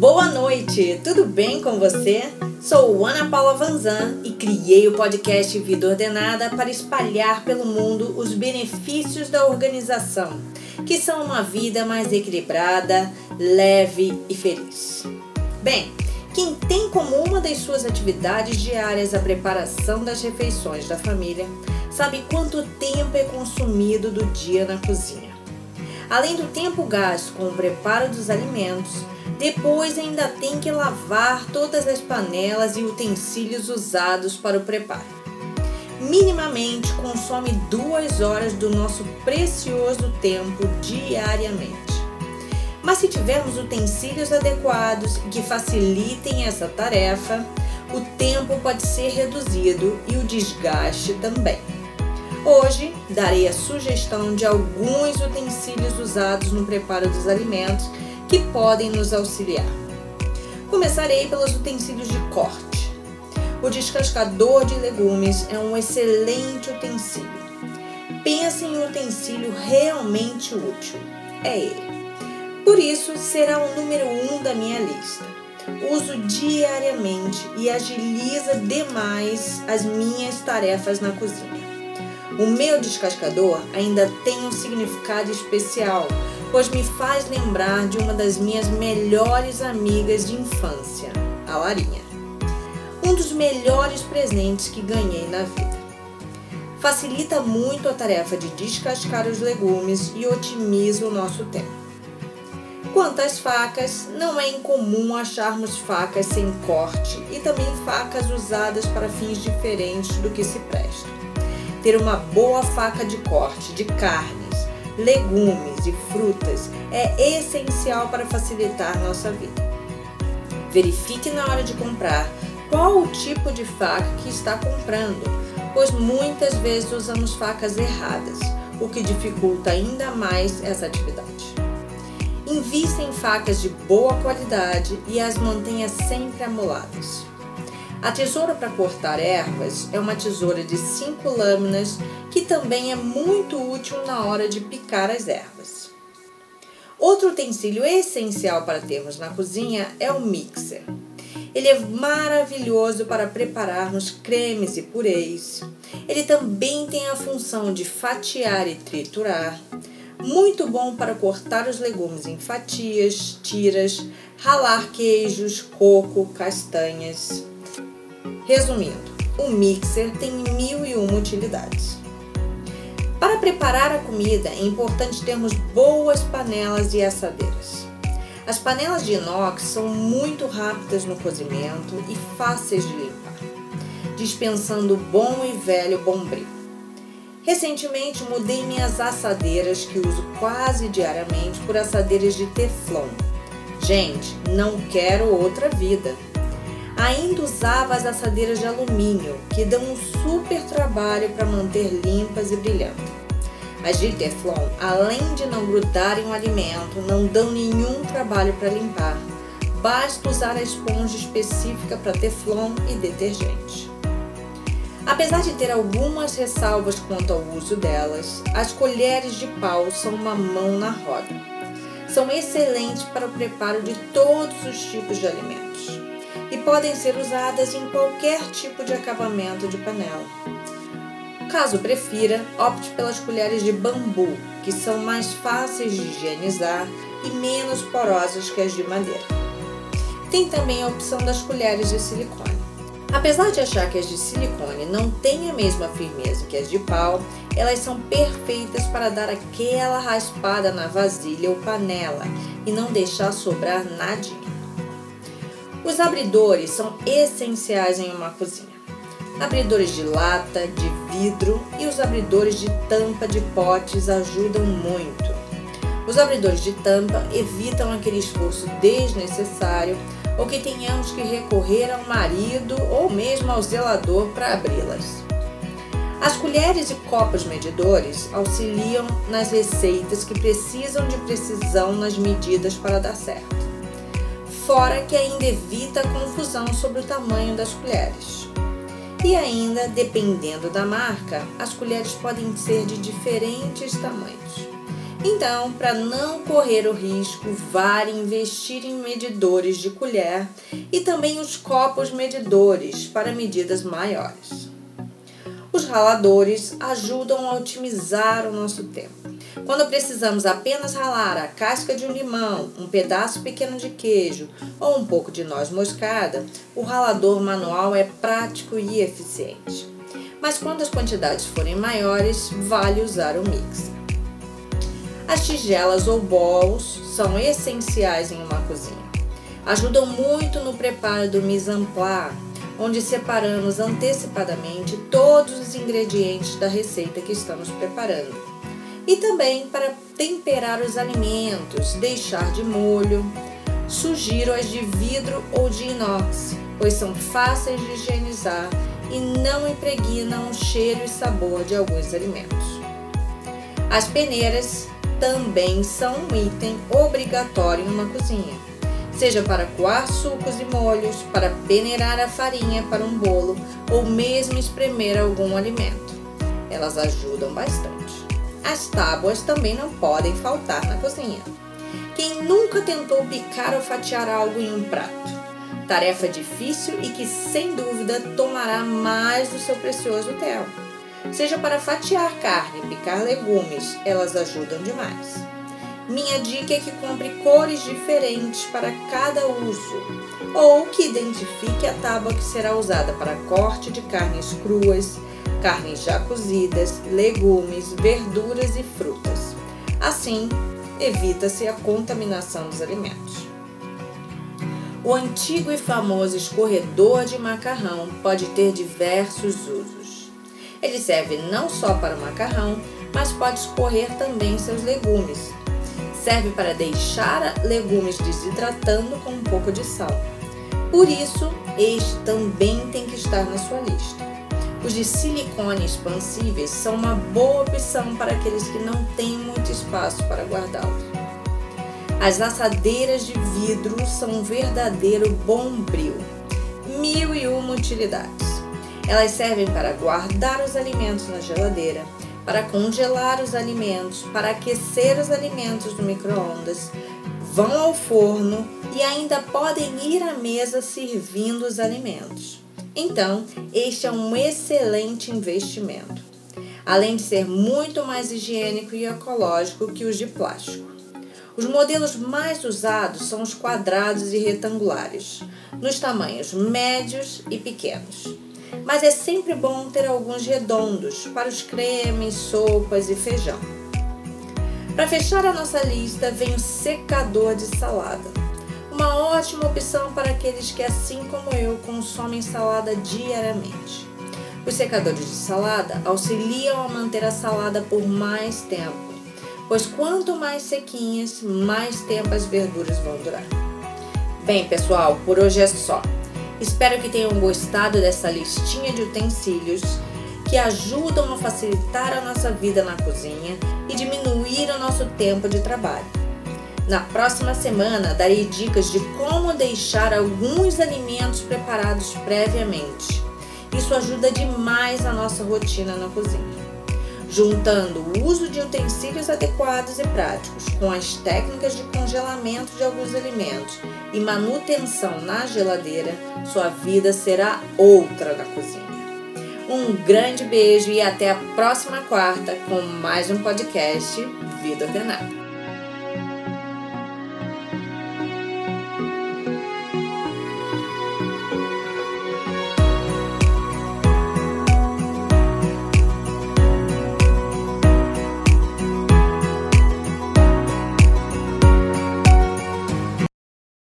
Boa noite, tudo bem com você? Sou Ana Paula Vanzan e criei o podcast Vida Ordenada para espalhar pelo mundo os benefícios da organização, que são uma vida mais equilibrada, leve e feliz. Bem, quem tem como uma das suas atividades diárias a preparação das refeições da família, sabe quanto tempo é consumido do dia na cozinha. Além do tempo gasto com o preparo dos alimentos, depois ainda tem que lavar todas as panelas e utensílios usados para o preparo. Minimamente consome duas horas do nosso precioso tempo diariamente. Mas se tivermos utensílios adequados que facilitem essa tarefa, o tempo pode ser reduzido e o desgaste também. Hoje darei a sugestão de alguns utensílios usados no preparo dos alimentos que podem nos auxiliar. Começarei pelos utensílios de corte. O descascador de legumes é um excelente utensílio. Pense em um utensílio realmente útil. É ele. Por isso, será o número um da minha lista. Uso diariamente e agiliza demais as minhas tarefas na cozinha. O meu descascador ainda tem um significado especial, pois me faz lembrar de uma das minhas melhores amigas de infância, a Larinha. Um dos melhores presentes que ganhei na vida. Facilita muito a tarefa de descascar os legumes e otimiza o nosso tempo. Quanto às facas, não é incomum acharmos facas sem corte e também facas usadas para fins diferentes do que se presta ter uma boa faca de corte de carnes, legumes e frutas é essencial para facilitar nossa vida. Verifique na hora de comprar qual o tipo de faca que está comprando, pois muitas vezes usamos facas erradas, o que dificulta ainda mais essa atividade. Invista em facas de boa qualidade e as mantenha sempre amoladas. A tesoura para cortar ervas é uma tesoura de cinco lâminas que também é muito útil na hora de picar as ervas. Outro utensílio essencial para termos na cozinha é o mixer. Ele é maravilhoso para prepararmos cremes e purês. Ele também tem a função de fatiar e triturar. Muito bom para cortar os legumes em fatias, tiras, ralar queijos, coco, castanhas. Resumindo, o mixer tem mil e uma utilidades. Para preparar a comida é importante termos boas panelas e assadeiras. As panelas de inox são muito rápidas no cozimento e fáceis de limpar, dispensando bom e velho bombril. Recentemente mudei minhas assadeiras, que uso quase diariamente, por assadeiras de teflon. Gente, não quero outra vida ainda usava as assadeiras de alumínio, que dão um super trabalho para manter limpas e brilhantes. As de Teflon, além de não grudarem o alimento, não dão nenhum trabalho para limpar. Basta usar a esponja específica para Teflon e detergente. Apesar de ter algumas ressalvas quanto ao uso delas, as colheres de pau são uma mão na roda. São excelentes para o preparo de todos os tipos de alimentos e podem ser usadas em qualquer tipo de acabamento de panela. Caso prefira, opte pelas colheres de bambu, que são mais fáceis de higienizar e menos porosas que as de madeira. Tem também a opção das colheres de silicone. Apesar de achar que as de silicone não têm a mesma firmeza que as de pau, elas são perfeitas para dar aquela raspada na vasilha ou panela e não deixar sobrar nadinha. Os abridores são essenciais em uma cozinha. Abridores de lata, de vidro e os abridores de tampa de potes ajudam muito. Os abridores de tampa evitam aquele esforço desnecessário ou que tenhamos que recorrer ao marido ou mesmo ao zelador para abri-las. As colheres e copos medidores auxiliam nas receitas que precisam de precisão nas medidas para dar certo fora que ainda evita confusão sobre o tamanho das colheres. E ainda, dependendo da marca, as colheres podem ser de diferentes tamanhos. Então, para não correr o risco, vale investir em medidores de colher e também os copos medidores para medidas maiores. Os raladores ajudam a otimizar o nosso tempo. Quando precisamos apenas ralar a casca de um limão, um pedaço pequeno de queijo ou um pouco de noz moscada, o ralador manual é prático e eficiente. Mas quando as quantidades forem maiores, vale usar o mixer. As tigelas ou bowls são essenciais em uma cozinha. Ajudam muito no preparo do mise en place, onde separamos antecipadamente todos os ingredientes da receita que estamos preparando. E também para temperar os alimentos, deixar de molho. Sugiro as de vidro ou de inox, pois são fáceis de higienizar e não impregnam o cheiro e sabor de alguns alimentos. As peneiras também são um item obrigatório numa cozinha, seja para coar sucos e molhos, para peneirar a farinha para um bolo ou mesmo espremer algum alimento. Elas ajudam bastante. As tábuas também não podem faltar na cozinha. Quem nunca tentou picar ou fatiar algo em um prato? Tarefa difícil e que sem dúvida tomará mais do seu precioso tempo. Seja para fatiar carne, picar legumes, elas ajudam demais. Minha dica é que compre cores diferentes para cada uso, ou que identifique a tábua que será usada para corte de carnes cruas, carnes já cozidas, legumes, verduras e frutas. Assim, evita-se a contaminação dos alimentos. O antigo e famoso escorredor de macarrão pode ter diversos usos. Ele serve não só para o macarrão, mas pode escorrer também seus legumes. Serve para deixar legumes desidratando com um pouco de sal. Por isso, este também tem que estar na sua lista. Os de silicone expansíveis são uma boa opção para aqueles que não têm muito espaço para guardá-los. As assadeiras de vidro são um verdadeiro bombril. Mil e uma utilidades. Elas servem para guardar os alimentos na geladeira, para congelar os alimentos, para aquecer os alimentos no micro-ondas, vão ao forno e ainda podem ir à mesa servindo os alimentos. Então, este é um excelente investimento, além de ser muito mais higiênico e ecológico que os de plástico. Os modelos mais usados são os quadrados e retangulares, nos tamanhos médios e pequenos mas é sempre bom ter alguns redondos para os cremes, sopas e feijão. Para fechar a nossa lista vem o secador de salada. Uma ótima opção para aqueles que, assim como eu, consomem salada diariamente. Os secadores de salada auxiliam a manter a salada por mais tempo, pois quanto mais sequinhas, mais tempo as verduras vão durar. Bem, pessoal, por hoje é só. Espero que tenham gostado dessa listinha de utensílios que ajudam a facilitar a nossa vida na cozinha e diminuir o nosso tempo de trabalho. Na próxima semana darei dicas de como deixar alguns alimentos preparados previamente. Isso ajuda demais a nossa rotina na cozinha juntando o uso de utensílios adequados e práticos com as técnicas de congelamento de alguns alimentos e manutenção na geladeira, sua vida será outra na cozinha. Um grande beijo e até a próxima quarta com mais um podcast Vida Ordenada.